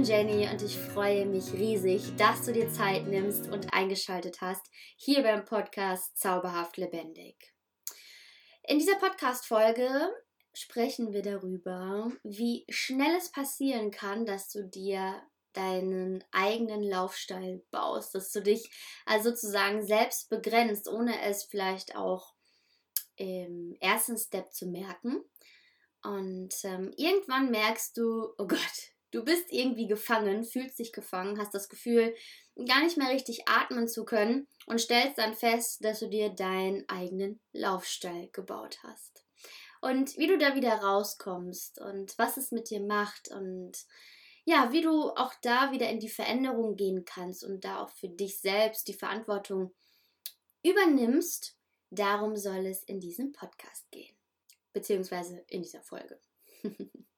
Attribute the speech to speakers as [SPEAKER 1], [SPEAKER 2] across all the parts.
[SPEAKER 1] bin Jenny und ich freue mich riesig, dass du dir Zeit nimmst und eingeschaltet hast hier beim Podcast Zauberhaft Lebendig. In dieser Podcast-Folge sprechen wir darüber, wie schnell es passieren kann, dass du dir deinen eigenen Laufstall baust, dass du dich also sozusagen selbst begrenzt, ohne es vielleicht auch im ersten Step zu merken. Und ähm, irgendwann merkst du, oh Gott, du bist irgendwie gefangen, fühlst dich gefangen, hast das Gefühl, gar nicht mehr richtig atmen zu können und stellst dann fest, dass du dir deinen eigenen Laufstall gebaut hast. Und wie du da wieder rauskommst und was es mit dir macht und ja, wie du auch da wieder in die Veränderung gehen kannst und da auch für dich selbst die Verantwortung übernimmst, darum soll es in diesem Podcast gehen, beziehungsweise in dieser Folge.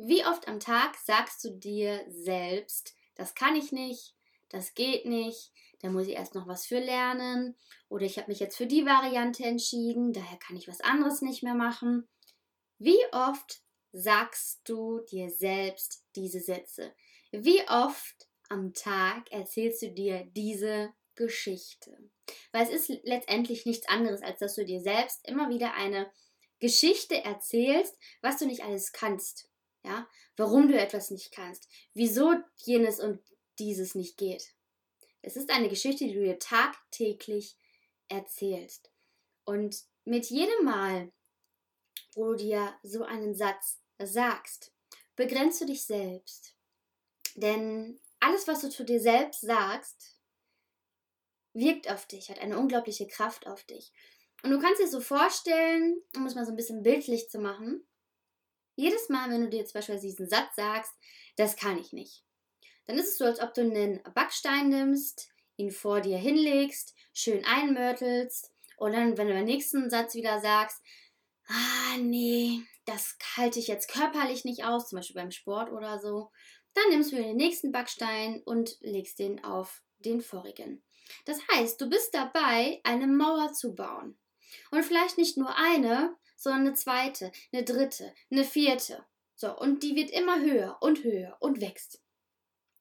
[SPEAKER 1] Wie oft am Tag sagst du dir selbst, das kann ich nicht, das geht nicht, da muss ich erst noch was für lernen oder ich habe mich jetzt für die Variante entschieden, daher kann ich was anderes nicht mehr machen. Wie oft sagst du dir selbst diese Sätze? Wie oft am Tag erzählst du dir diese Geschichte? Weil es ist letztendlich nichts anderes, als dass du dir selbst immer wieder eine Geschichte erzählst, was du nicht alles kannst ja, warum du etwas nicht kannst, wieso jenes und dieses nicht geht. Es ist eine Geschichte, die du dir tagtäglich erzählst. Und mit jedem Mal, wo du dir so einen Satz sagst, begrenzt du dich selbst. Denn alles, was du zu dir selbst sagst, wirkt auf dich, hat eine unglaubliche Kraft auf dich. Und du kannst dir so vorstellen, um es mal so ein bisschen bildlich zu machen, jedes Mal, wenn du dir zum Beispiel diesen Satz sagst, das kann ich nicht, dann ist es so, als ob du einen Backstein nimmst, ihn vor dir hinlegst, schön einmörtelst und dann, wenn du den nächsten Satz wieder sagst, ah nee, das halte ich jetzt körperlich nicht aus, zum Beispiel beim Sport oder so, dann nimmst du den nächsten Backstein und legst den auf den vorigen. Das heißt, du bist dabei, eine Mauer zu bauen. Und vielleicht nicht nur eine, sondern eine zweite, eine dritte, eine vierte. So, und die wird immer höher und höher und wächst.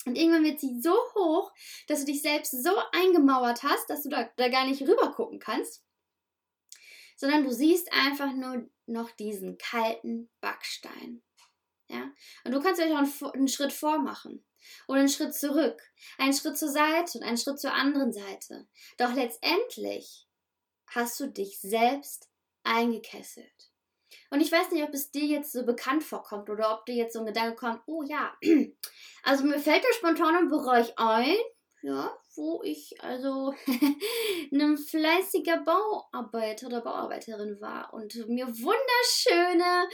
[SPEAKER 1] Und irgendwann wird sie so hoch, dass du dich selbst so eingemauert hast, dass du da, da gar nicht rüber gucken kannst, sondern du siehst einfach nur noch diesen kalten Backstein. Ja? Und du kannst euch auch einen, einen Schritt vormachen oder einen Schritt zurück, einen Schritt zur Seite und einen Schritt zur anderen Seite. Doch letztendlich hast du dich selbst eingekesselt. Und ich weiß nicht, ob es dir jetzt so bekannt vorkommt oder ob dir jetzt so ein Gedanke kommt, oh ja, also mir fällt der spontane Bereich ein, ja, wo ich also ein fleißiger Bauarbeiter oder Bauarbeiterin war und mir wunderschöne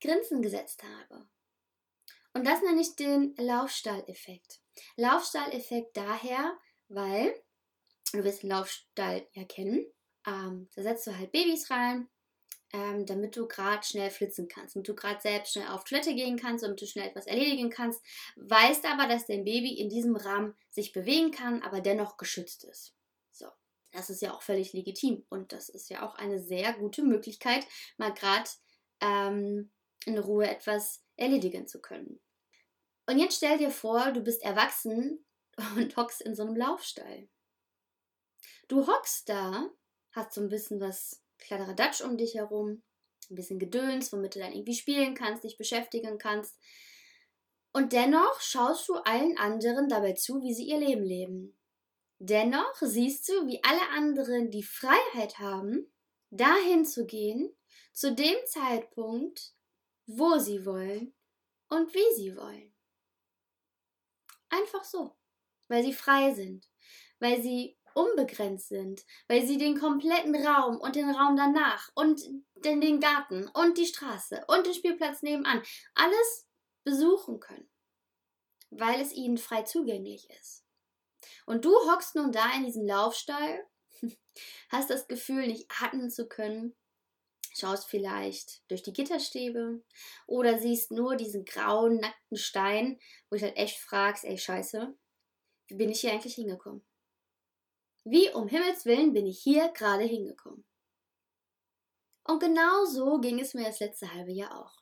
[SPEAKER 1] Grinsen gesetzt habe. Und das nenne ich den Laufstall-Effekt. Laufstall-Effekt daher, weil, du wirst den Laufstall ja kennen, ähm, da setzt du halt Babys rein, ähm, damit du gerade schnell flitzen kannst, damit du gerade selbst schnell auf Toilette gehen kannst, damit du schnell etwas erledigen kannst. Weißt aber, dass dein Baby in diesem Rahmen sich bewegen kann, aber dennoch geschützt ist. So, das ist ja auch völlig legitim und das ist ja auch eine sehr gute Möglichkeit, mal gerade ähm, in Ruhe etwas erledigen zu können. Und jetzt stell dir vor, du bist erwachsen und hockst in so einem Laufstall. Du hockst da hast so ein bisschen was Kladderadatsch um dich herum, ein bisschen Gedöns, womit du dann irgendwie spielen kannst, dich beschäftigen kannst. Und dennoch schaust du allen anderen dabei zu, wie sie ihr Leben leben. Dennoch siehst du, wie alle anderen die Freiheit haben, dahin zu gehen, zu dem Zeitpunkt, wo sie wollen und wie sie wollen. Einfach so, weil sie frei sind, weil sie unbegrenzt sind, weil sie den kompletten Raum und den Raum danach und den, den Garten und die Straße und den Spielplatz nebenan alles besuchen können, weil es ihnen frei zugänglich ist. Und du hockst nun da in diesem Laufstall, hast das Gefühl, nicht atmen zu können, schaust vielleicht durch die Gitterstäbe oder siehst nur diesen grauen, nackten Stein, wo ich halt echt fragst, ey Scheiße, wie bin ich hier eigentlich hingekommen? Wie um Himmels willen bin ich hier gerade hingekommen? Und genau so ging es mir das letzte halbe Jahr auch.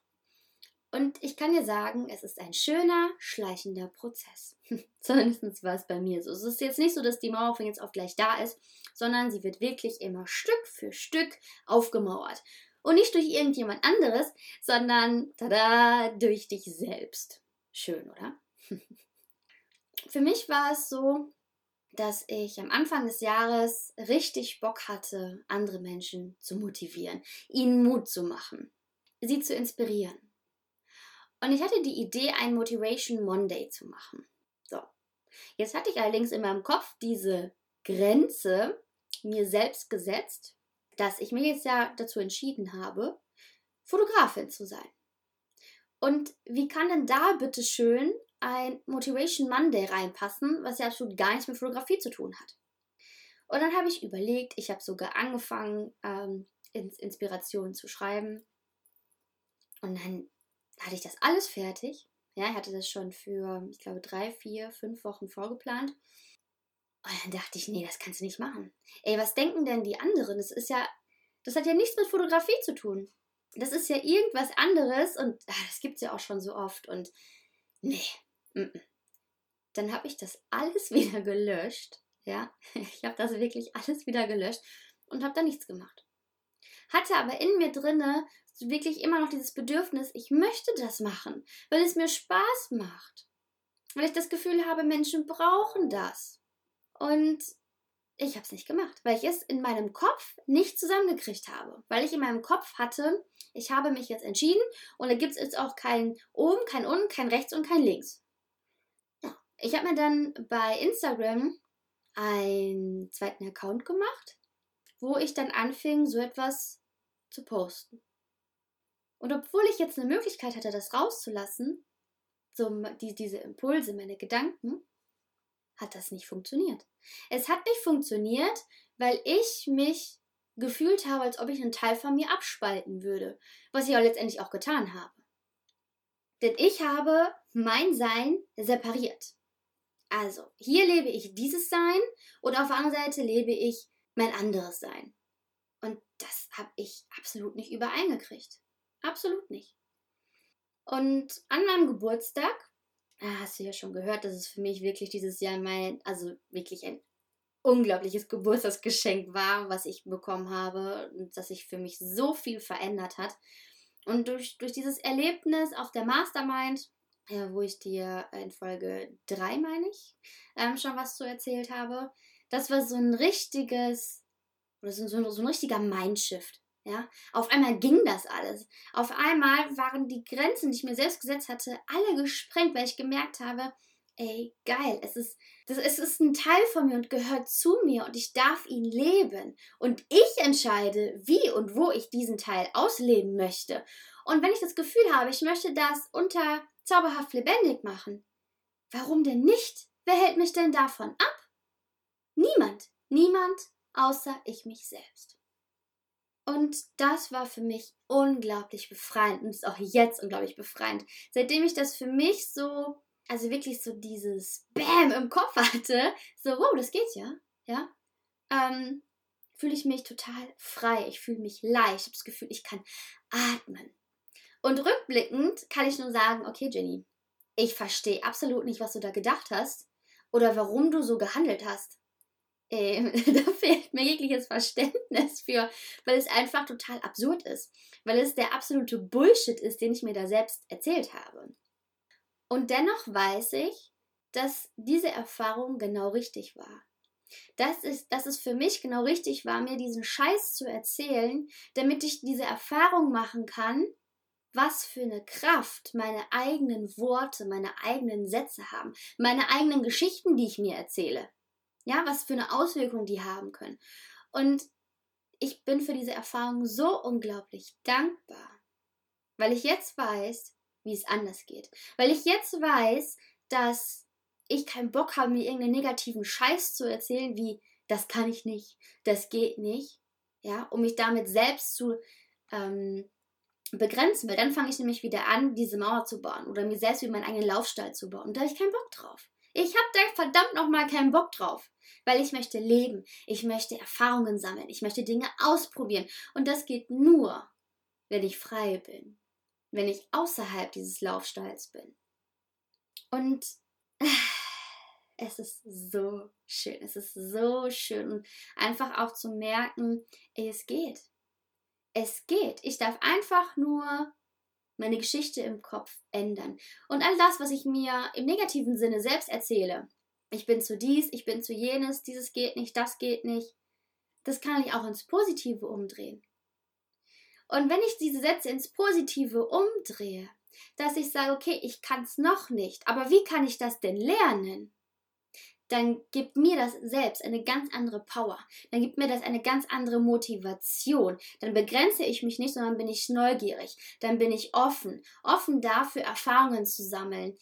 [SPEAKER 1] Und ich kann dir sagen, es ist ein schöner, schleichender Prozess. Zumindest war es bei mir so. Es ist jetzt nicht so, dass die Mauer von jetzt auf gleich da ist, sondern sie wird wirklich immer Stück für Stück aufgemauert. Und nicht durch irgendjemand anderes, sondern tada, durch dich selbst. Schön, oder? für mich war es so, dass ich am Anfang des Jahres richtig Bock hatte, andere Menschen zu motivieren, ihnen Mut zu machen, sie zu inspirieren. Und ich hatte die Idee, einen Motivation Monday zu machen. So. Jetzt hatte ich allerdings in meinem Kopf diese Grenze mir selbst gesetzt, dass ich mich jetzt ja dazu entschieden habe, Fotografin zu sein. Und wie kann denn da bitte schön ein Motivation Monday reinpassen, was ja absolut gar nichts mit Fotografie zu tun hat? Und dann habe ich überlegt, ich habe sogar angefangen, ähm, Inspirationen zu schreiben. Und dann hatte ich das alles fertig. Ja, ich hatte das schon für, ich glaube, drei, vier, fünf Wochen vorgeplant. Und dann dachte ich, nee, das kannst du nicht machen. Ey, was denken denn die anderen? Das ist ja, das hat ja nichts mit Fotografie zu tun. Das ist ja irgendwas anderes und ach, das gibt es ja auch schon so oft. Und nee. Dann habe ich das alles wieder gelöscht. Ja, ich habe das wirklich alles wieder gelöscht und habe da nichts gemacht. Hatte aber in mir drinne wirklich immer noch dieses Bedürfnis, ich möchte das machen, weil es mir Spaß macht. Weil ich das Gefühl habe, Menschen brauchen das. Und ich habe es nicht gemacht, weil ich es in meinem Kopf nicht zusammengekriegt habe. Weil ich in meinem Kopf hatte, ich habe mich jetzt entschieden und da gibt es jetzt auch kein oben, kein unten, kein rechts und kein links. Ich habe mir dann bei Instagram einen zweiten Account gemacht, wo ich dann anfing, so etwas zu posten. Und obwohl ich jetzt eine Möglichkeit hatte, das rauszulassen, so die, diese Impulse, meine Gedanken, hat das nicht funktioniert. Es hat nicht funktioniert, weil ich mich gefühlt habe, als ob ich einen Teil von mir abspalten würde, was ich auch letztendlich auch getan habe. Denn ich habe mein Sein separiert. Also, hier lebe ich dieses Sein und auf der anderen Seite lebe ich mein anderes Sein. Und das habe ich absolut nicht übereingekriegt. Absolut nicht. Und an meinem Geburtstag, ah, hast du ja schon gehört, dass es für mich wirklich dieses Jahr mein, also wirklich ein unglaubliches Geburtstagsgeschenk war, was ich bekommen habe und dass sich für mich so viel verändert hat. Und durch, durch dieses Erlebnis auf der Mastermind, wo ich dir in Folge 3, meine ich, ähm, schon was zu erzählt habe, das war so ein richtiges, oder so, so, so ein richtiger Mindshift. Ja, auf einmal ging das alles. Auf einmal waren die Grenzen, die ich mir selbst gesetzt hatte, alle gesprengt, weil ich gemerkt habe, ey, geil, es ist, das, es ist ein Teil von mir und gehört zu mir und ich darf ihn leben. Und ich entscheide, wie und wo ich diesen Teil ausleben möchte. Und wenn ich das Gefühl habe, ich möchte das unter zauberhaft lebendig machen, warum denn nicht? Wer hält mich denn davon ab? Niemand, niemand außer ich mich selbst. Und das war für mich unglaublich befreiend und ist auch jetzt unglaublich befreiend. Seitdem ich das für mich so, also wirklich so dieses Bam im Kopf hatte, so, wow, das geht ja, ja, ähm, fühle ich mich total frei. Ich fühle mich leicht. Ich habe das Gefühl, ich kann atmen. Und rückblickend kann ich nur sagen, okay, Jenny, ich verstehe absolut nicht, was du da gedacht hast oder warum du so gehandelt hast äh, da fehlt mir jegliches Verständnis für, weil es einfach total absurd ist. Weil es der absolute Bullshit ist, den ich mir da selbst erzählt habe. Und dennoch weiß ich, dass diese Erfahrung genau richtig war. Das ist, dass es für mich genau richtig war, mir diesen Scheiß zu erzählen, damit ich diese Erfahrung machen kann, was für eine Kraft meine eigenen Worte, meine eigenen Sätze haben, meine eigenen Geschichten, die ich mir erzähle. Ja, was für eine Auswirkung die haben können. Und ich bin für diese Erfahrung so unglaublich dankbar, weil ich jetzt weiß, wie es anders geht. Weil ich jetzt weiß, dass ich keinen Bock habe, mir irgendeinen negativen Scheiß zu erzählen, wie das kann ich nicht, das geht nicht, ja, um mich damit selbst zu ähm, begrenzen, weil dann fange ich nämlich wieder an, diese Mauer zu bauen oder mir selbst wie meinen eigenen Laufstall zu bauen. Und da habe ich keinen Bock drauf. Ich habe da verdammt nochmal keinen Bock drauf weil ich möchte leben, ich möchte Erfahrungen sammeln, ich möchte Dinge ausprobieren und das geht nur, wenn ich frei bin. wenn ich außerhalb dieses Laufstalls bin. Und es ist so schön, es ist so schön und einfach auch zu merken, es geht. Es geht. Ich darf einfach nur meine Geschichte im Kopf ändern. Und all das, was ich mir im negativen Sinne selbst erzähle, ich bin zu dies, ich bin zu jenes, dieses geht nicht, das geht nicht, das kann ich auch ins Positive umdrehen. Und wenn ich diese Sätze ins Positive umdrehe, dass ich sage, okay, ich kann es noch nicht, aber wie kann ich das denn lernen? Dann gibt mir das selbst eine ganz andere Power. Dann gibt mir das eine ganz andere Motivation. Dann begrenze ich mich nicht, sondern bin ich neugierig. Dann bin ich offen. Offen dafür, Erfahrungen zu sammeln.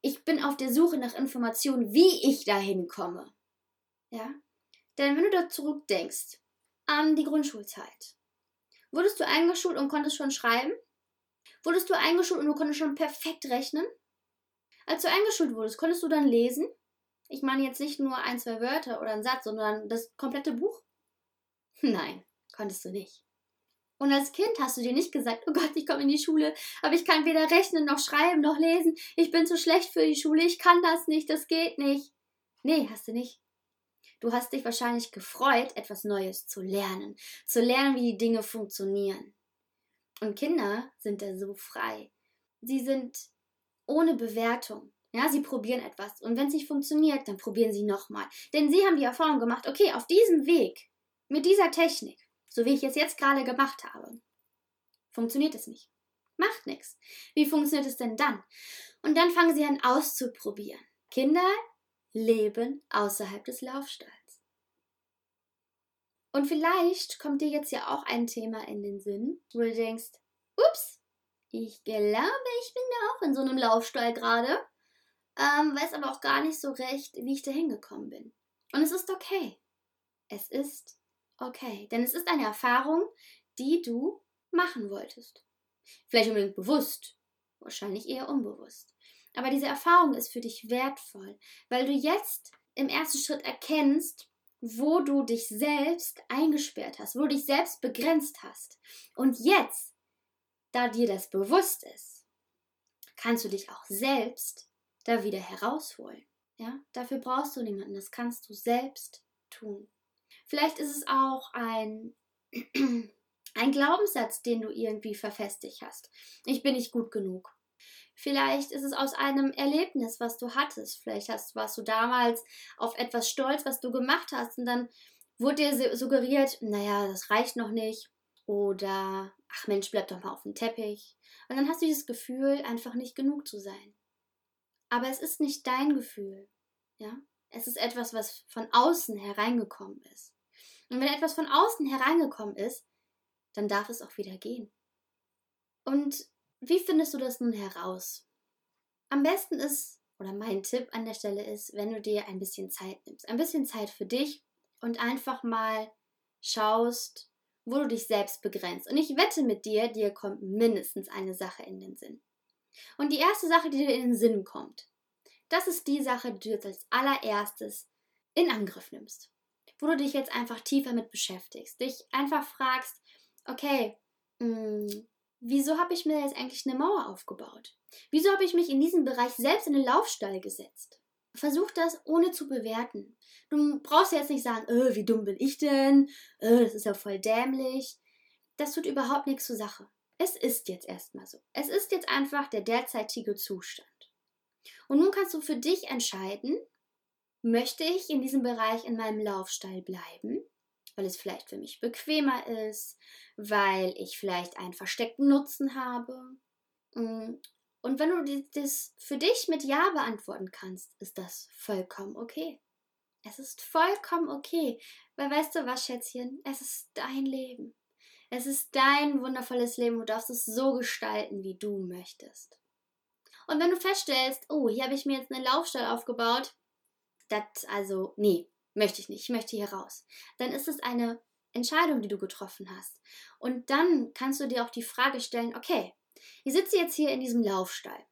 [SPEAKER 1] Ich bin auf der Suche nach Informationen, wie ich dahin komme. Ja? Denn wenn du da zurückdenkst an die Grundschulzeit, wurdest du eingeschult und konntest schon schreiben? Wurdest du eingeschult und du konntest schon perfekt rechnen? Als du eingeschult wurdest, konntest du dann lesen? Ich meine jetzt nicht nur ein, zwei Wörter oder einen Satz, sondern das komplette Buch? Nein, konntest du nicht. Und als Kind hast du dir nicht gesagt, oh Gott, ich komme in die Schule, aber ich kann weder rechnen noch schreiben noch lesen. Ich bin zu schlecht für die Schule, ich kann das nicht, das geht nicht. Nee, hast du nicht. Du hast dich wahrscheinlich gefreut, etwas Neues zu lernen, zu lernen, wie die Dinge funktionieren. Und Kinder sind da so frei. Sie sind ohne Bewertung. Ja, sie probieren etwas. Und wenn es nicht funktioniert, dann probieren sie nochmal. Denn sie haben die Erfahrung gemacht, okay, auf diesem Weg, mit dieser Technik, so wie ich es jetzt gerade gemacht habe, funktioniert es nicht. Macht nichts. Wie funktioniert es denn dann? Und dann fangen sie an auszuprobieren. Kinder leben außerhalb des Laufstalls. Und vielleicht kommt dir jetzt ja auch ein Thema in den Sinn, wo du denkst, ups, ich glaube, ich bin da auch in so einem Laufstall gerade, ähm, weiß aber auch gar nicht so recht, wie ich da hingekommen bin. Und es ist okay. Es ist okay. Denn es ist eine Erfahrung, die du machen wolltest. Vielleicht unbedingt bewusst, wahrscheinlich eher unbewusst. Aber diese Erfahrung ist für dich wertvoll, weil du jetzt im ersten Schritt erkennst, wo du dich selbst eingesperrt hast, wo du dich selbst begrenzt hast. Und jetzt, da dir das bewusst ist, kannst du dich auch selbst da wieder herausholen. Ja, dafür brauchst du niemanden, das kannst du selbst tun. Vielleicht ist es auch ein, ein Glaubenssatz, den du irgendwie verfestigt hast. Ich bin nicht gut genug. Vielleicht ist es aus einem Erlebnis, was du hattest. Vielleicht hast, warst du damals auf etwas stolz, was du gemacht hast. Und dann wurde dir suggeriert, naja, das reicht noch nicht. Oder, ach Mensch, bleib doch mal auf dem Teppich. Und dann hast du dieses Gefühl, einfach nicht genug zu sein. Aber es ist nicht dein Gefühl. Ja? Es ist etwas, was von außen hereingekommen ist. Und wenn etwas von außen hereingekommen ist, dann darf es auch wieder gehen. Und wie findest du das nun heraus? Am besten ist, oder mein Tipp an der Stelle ist, wenn du dir ein bisschen Zeit nimmst. Ein bisschen Zeit für dich und einfach mal schaust, wo du dich selbst begrenzt. Und ich wette mit dir, dir kommt mindestens eine Sache in den Sinn. Und die erste Sache, die dir in den Sinn kommt, das ist die Sache, die du jetzt als allererstes in Angriff nimmst. Wo du dich jetzt einfach tiefer mit beschäftigst. Dich einfach fragst, okay, mh, hm, wieso habe ich mir jetzt eigentlich eine Mauer aufgebaut? Wieso habe ich mich in diesem Bereich selbst in den Laufstall gesetzt? Versuch das ohne zu bewerten. Du brauchst jetzt nicht sagen, äh, wie dumm bin ich denn? Äh, das ist ja voll dämlich. Das tut überhaupt nichts zur Sache. Es ist jetzt erstmal so. Es ist jetzt einfach der derzeitige Zustand. Und nun kannst du für dich entscheiden, möchte ich in diesem Bereich in meinem Laufstall bleiben? weil es vielleicht für mich bequemer ist, weil ich vielleicht einen versteckten Nutzen habe. Mm, und wenn du das für dich mit Ja beantworten kannst, ist das vollkommen okay. Es ist vollkommen okay, weil weißt du was, Schätzchen, es ist dein Leben. Es ist dein wundervolles Leben. Du darfst es so gestalten, wie du möchtest. Und wenn du feststellst, oh, hier habe ich mir jetzt einen Laufstall aufgebaut, das also, nee, möchte ich nicht, ich möchte hier raus. Dann ist es eine Entscheidung, die du getroffen hast. Und dann kannst du dir auch die Frage stellen, okay, ich sitze jetzt hier in diesem Laufstall.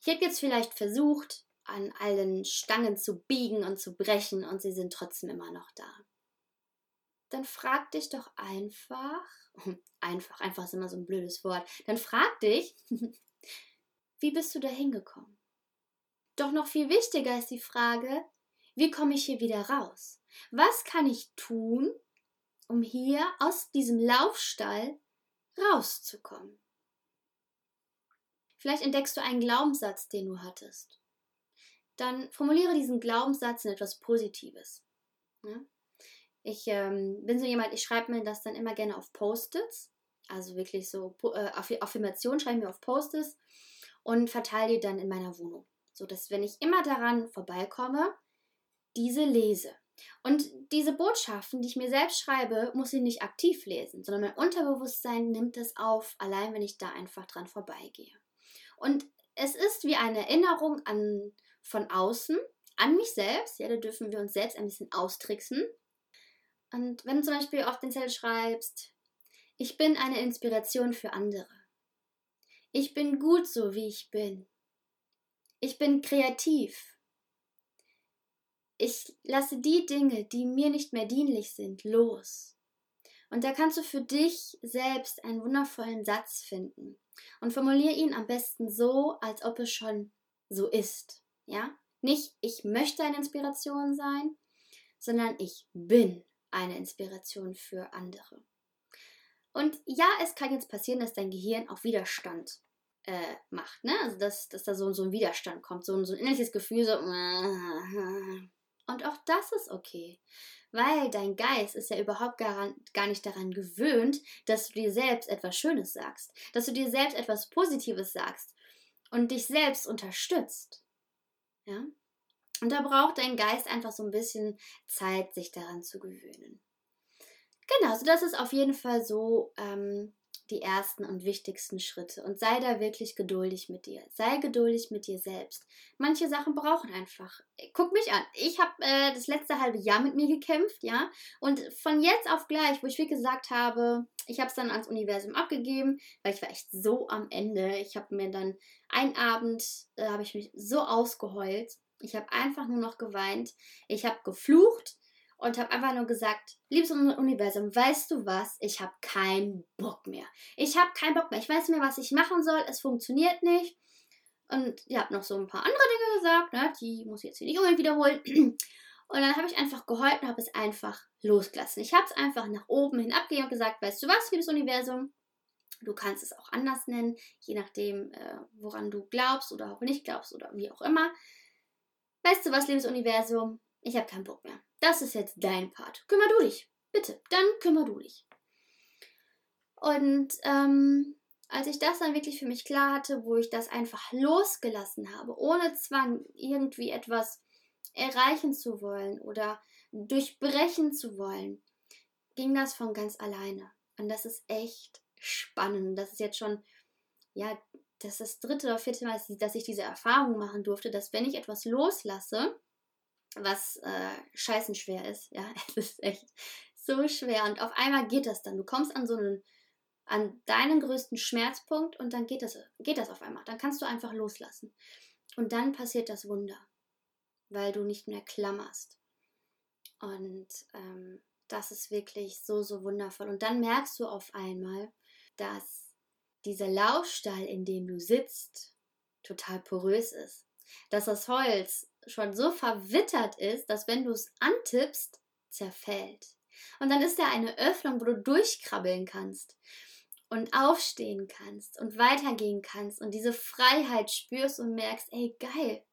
[SPEAKER 1] Ich hätte jetzt vielleicht versucht, an allen Stangen zu biegen und zu brechen und sie sind trotzdem immer noch da. Dann frag dich doch einfach, einfach, einfach ist immer so ein blödes Wort, dann frag dich, wie bist du da hingekommen? Doch noch viel wichtiger ist die Frage, wie komme ich hier wieder raus? Was kann ich tun, um hier aus diesem Laufstall rauszukommen? Vielleicht entdeckst du einen Glaubenssatz, den du hattest. Dann formuliere diesen Glaubenssatz in etwas Positives. Ja? Ich ähm, bin so jemand, ich schreibe mir das dann immer gerne auf Post-its. Also wirklich so äh, Affirmationen schreibe ich mir auf Post-its und verteile die dann in meiner Wohnung. So dass, wenn ich immer daran vorbeikomme, diese lese. Und diese Botschaften, die ich mir selbst schreibe, muss ich nicht aktiv lesen, sondern mein Unterbewusstsein nimmt es auf, allein wenn ich da einfach dran vorbeigehe. Und es ist wie eine Erinnerung an von außen, an mich selbst. Ja, da dürfen wir uns selbst ein bisschen austricksen. Und wenn du zum Beispiel auf den Zettel schreibst, ich bin eine Inspiration für andere. Ich bin gut so, wie ich bin. Ich bin kreativ. Ich lasse die Dinge, die mir nicht mehr dienlich sind, los. Und da kannst du für dich selbst einen wundervollen Satz finden und formuliere ihn am besten so, als ob es schon so ist. Ja? Nicht ich möchte eine Inspiration sein, sondern ich bin eine Inspiration für andere. Und ja, es kann jetzt passieren, dass dein Gehirn auf Widerstand äh, macht, ne? Also dass, dass da so, so ein Widerstand kommt, so, so ein innerliches Gefühl, so. Und auch das ist okay. Weil dein Geist ist ja überhaupt gar, gar nicht daran gewöhnt, dass du dir selbst etwas Schönes sagst, dass du dir selbst etwas Positives sagst und dich selbst unterstützt. Ja? Und da braucht dein Geist einfach so ein bisschen Zeit, sich daran zu gewöhnen. Genau, so das ist auf jeden Fall so ähm, die ersten und wichtigsten Schritte. Und sei da wirklich geduldig mit dir. Sei geduldig mit dir selbst. Manche Sachen brauchen einfach. Guck mich an. Ich habe äh, das letzte halbe Jahr mit mir gekämpft, ja. Und von jetzt auf gleich, wo ich wie gesagt habe, ich habe es dann ans Universum abgegeben, weil ich war echt so am Ende. Ich habe mir dann einen Abend, äh, habe ich mich so ausgeheult. Ich habe einfach nur noch geweint. Ich habe geflucht und habe einfach nur gesagt, liebes Universum, weißt du was? Ich habe keinen Bock mehr. Ich habe keinen Bock mehr. Ich weiß nicht mehr, was ich machen soll. Es funktioniert nicht. Und ihr habt noch so ein paar andere Dinge gesagt, ne? die muss ich jetzt hier nicht unbedingt wiederholen. Und dann habe ich einfach geheult und habe es einfach losgelassen. Ich habe es einfach nach oben hin abgegeben und gesagt, weißt du was, liebes Universum? Du kannst es auch anders nennen, je nachdem, äh, woran du glaubst oder auch nicht glaubst oder wie auch immer. Weißt du was, liebes Universum? Ich habe keinen Bock mehr. Das ist jetzt dein Part. Kümmer du dich. Bitte, dann kümmer du dich. Und ähm, als ich das dann wirklich für mich klar hatte, wo ich das einfach losgelassen habe, ohne Zwang irgendwie etwas erreichen zu wollen oder durchbrechen zu wollen, ging das von ganz alleine. Und das ist echt spannend. Das ist jetzt schon, ja, das ist das dritte oder vierte Mal, dass ich diese Erfahrung machen durfte, dass wenn ich etwas loslasse, was äh, scheißen schwer ist. Ja, es ist echt so schwer. Und auf einmal geht das dann. Du kommst an so einen, an deinen größten Schmerzpunkt und dann geht das, geht das auf einmal. Dann kannst du einfach loslassen. Und dann passiert das Wunder, weil du nicht mehr klammerst. Und ähm, das ist wirklich so, so wundervoll. Und dann merkst du auf einmal, dass dieser Laufstall, in dem du sitzt, total porös ist. Dass das Holz schon so verwittert ist, dass wenn du es antippst, zerfällt. Und dann ist da eine Öffnung, wo du durchkrabbeln kannst und aufstehen kannst und weitergehen kannst und diese Freiheit spürst und merkst, ey, geil,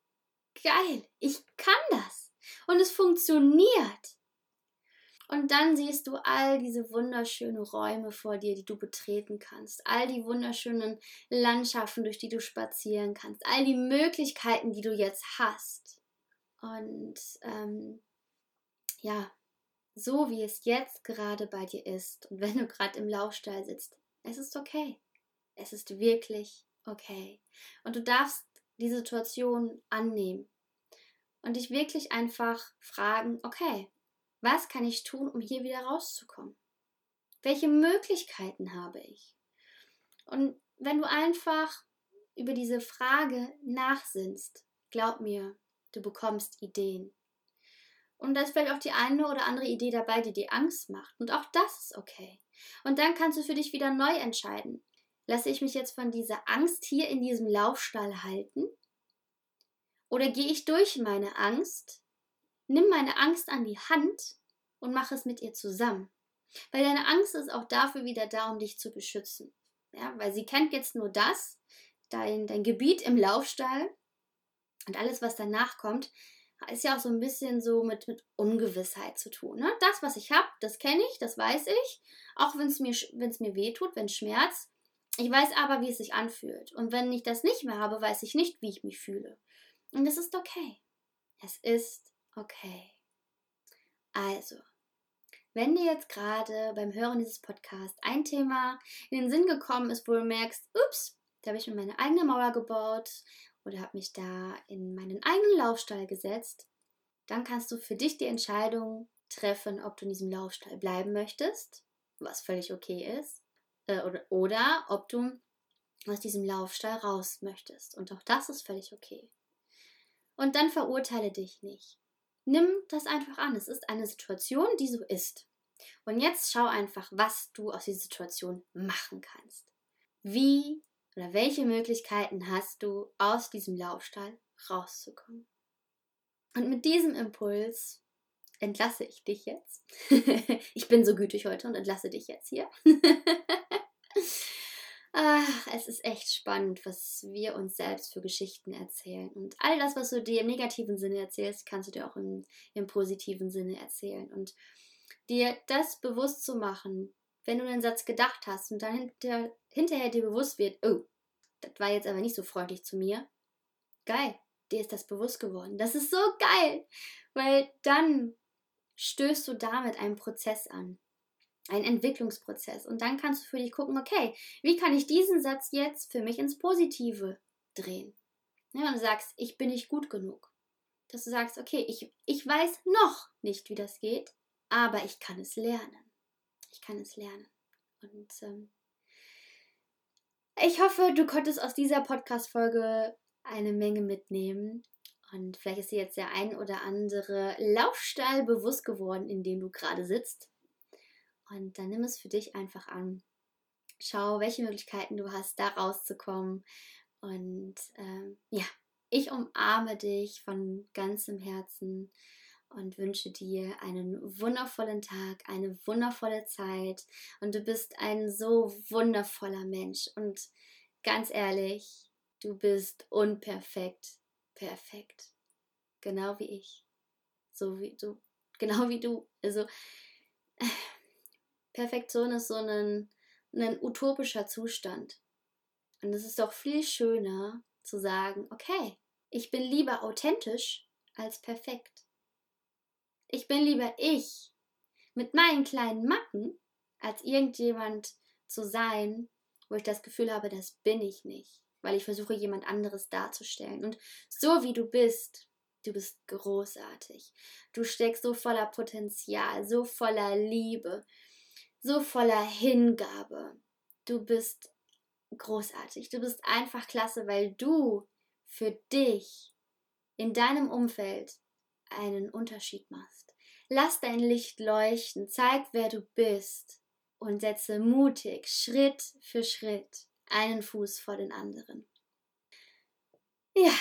[SPEAKER 1] geil, ich kann das. Und es funktioniert. Und dann siehst du all diese wunderschönen Räume vor dir, die du betreten kannst, all die wunderschönen Landschaften, durch die du spazieren kannst, all die Möglichkeiten, die du jetzt hast. Und ähm, ja, so wie es jetzt gerade bei dir ist und wenn du gerade im Laufstall sitzt, es ist okay. Es ist wirklich okay. Und du darfst die Situation annehmen und dich wirklich einfach fragen, okay, was kann ich tun, um hier wieder rauszukommen? Welche Möglichkeiten habe ich? Und wenn du einfach über diese Frage nachsinnst, glaub mir, Du bekommst Ideen. Und da ist vielleicht auch die eine oder andere Idee dabei, die dir Angst macht. Und auch das ist okay. Und dann kannst du für dich wieder neu entscheiden. Lasse ich mich jetzt von dieser Angst hier in diesem Laufstall halten? Oder gehe ich durch meine Angst, nimm meine Angst an die Hand und mache es mit ihr zusammen? Weil deine Angst ist auch dafür wieder da, um dich zu beschützen. Ja, weil sie kennt jetzt nur das, dein, dein Gebiet im Laufstall und alles, was danach kommt, ist ja auch so ein bisschen so mit, mit Ungewissheit zu tun. Ne? Das, was ich habe, das kenne ich, das weiß ich. Auch wenn es mir, mir weh tut, wenn es schmerzt. Ich weiß aber, wie es sich anfühlt. Und wenn ich das nicht mehr habe, weiß ich nicht, wie ich mich fühle. Und es ist okay. Es ist okay. Also, wenn dir jetzt gerade beim Hören dieses Podcasts ein Thema in den Sinn gekommen ist, wo du merkst, ups, da habe ich mir meine eigene Mauer gebaut oder habe mich da in meinen eigenen Laufstall gesetzt, dann kannst du für dich die Entscheidung treffen, ob du in diesem Laufstall bleiben möchtest, was völlig okay ist, äh, oder, oder ob du aus diesem Laufstall raus möchtest. Und auch das ist völlig okay. Und dann verurteile dich nicht. Nimm das einfach an. Es ist eine Situation, die so ist. Und jetzt schau einfach, was du aus dieser Situation machen kannst. Wie oder welche Möglichkeiten hast du, aus diesem Laufstall rauszukommen? Und mit diesem Impuls entlasse ich dich jetzt. ich bin so gütig heute und entlasse dich jetzt hier. Ach, es ist echt spannend, was wir uns selbst für Geschichten erzählen. Und all das, was du dir im negativen Sinne erzählst, kannst du dir auch im, im positiven Sinne erzählen. Und dir das bewusst zu machen, wenn du einen Satz gedacht hast und dann hinter, hinterher dir bewusst wird, oh, das war jetzt aber nicht so freundlich zu mir. Geil, dir ist das bewusst geworden. Das ist so geil, weil dann stößt du damit einen Prozess an, einen Entwicklungsprozess. Und dann kannst du für dich gucken, okay, wie kann ich diesen Satz jetzt für mich ins Positive drehen? Ja, und du sagst, ich bin nicht gut genug. Dass du sagst, okay, ich, ich weiß noch nicht, wie das geht, aber ich kann es lernen. Ich kann es lernen. Und ähm, ich hoffe, du konntest aus dieser Podcast-Folge eine Menge mitnehmen. Und vielleicht ist dir jetzt der ein oder andere Laufstall bewusst geworden, in dem du gerade sitzt. Und dann nimm es für dich einfach an. Schau, welche Möglichkeiten du hast, da rauszukommen. Und ähm, ja, ich umarme dich von ganzem Herzen und wünsche dir einen wundervollen Tag, eine wundervolle Zeit. Und du bist ein so wundervoller Mensch. Und ganz ehrlich, du bist unperfekt, perfekt, genau wie ich, so wie du, genau wie du, also Perfektion ist so ein, ein utopischer Zustand und es ist doch viel schöner zu sagen, okay, ich bin lieber authentisch als perfekt. Ich bin lieber ich mit meinen kleinen Macken, als irgendjemand zu sein, wo ich das Gefühl habe, das bin ich nicht, weil ich versuche, jemand anderes darzustellen. Und so wie du bist, du bist großartig. Du steckst so voller Potenzial, so voller Liebe, so voller Hingabe. Du bist großartig. Du bist einfach klasse, weil du für dich in deinem Umfeld einen Unterschied machst. Lass dein Licht leuchten, zeig, wer du bist und setze mutig Schritt für Schritt einen Fuß vor den anderen. Ja,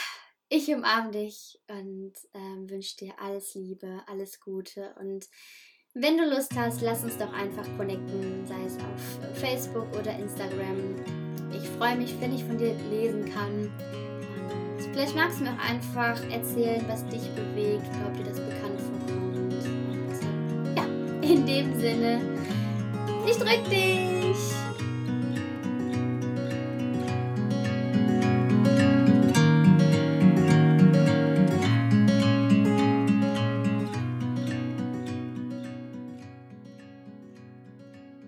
[SPEAKER 1] ich umarme dich und ähm, wünsche dir alles Liebe, alles Gute und wenn du Lust hast, lass uns doch einfach connecten, sei es auf Facebook oder Instagram. Ich freue mich, wenn ich von dir lesen kann. Vielleicht magst du mir auch einfach erzählen, was dich bewegt ob dir das bekannt vorkommt. Ja, in dem Sinne, ich drück dich!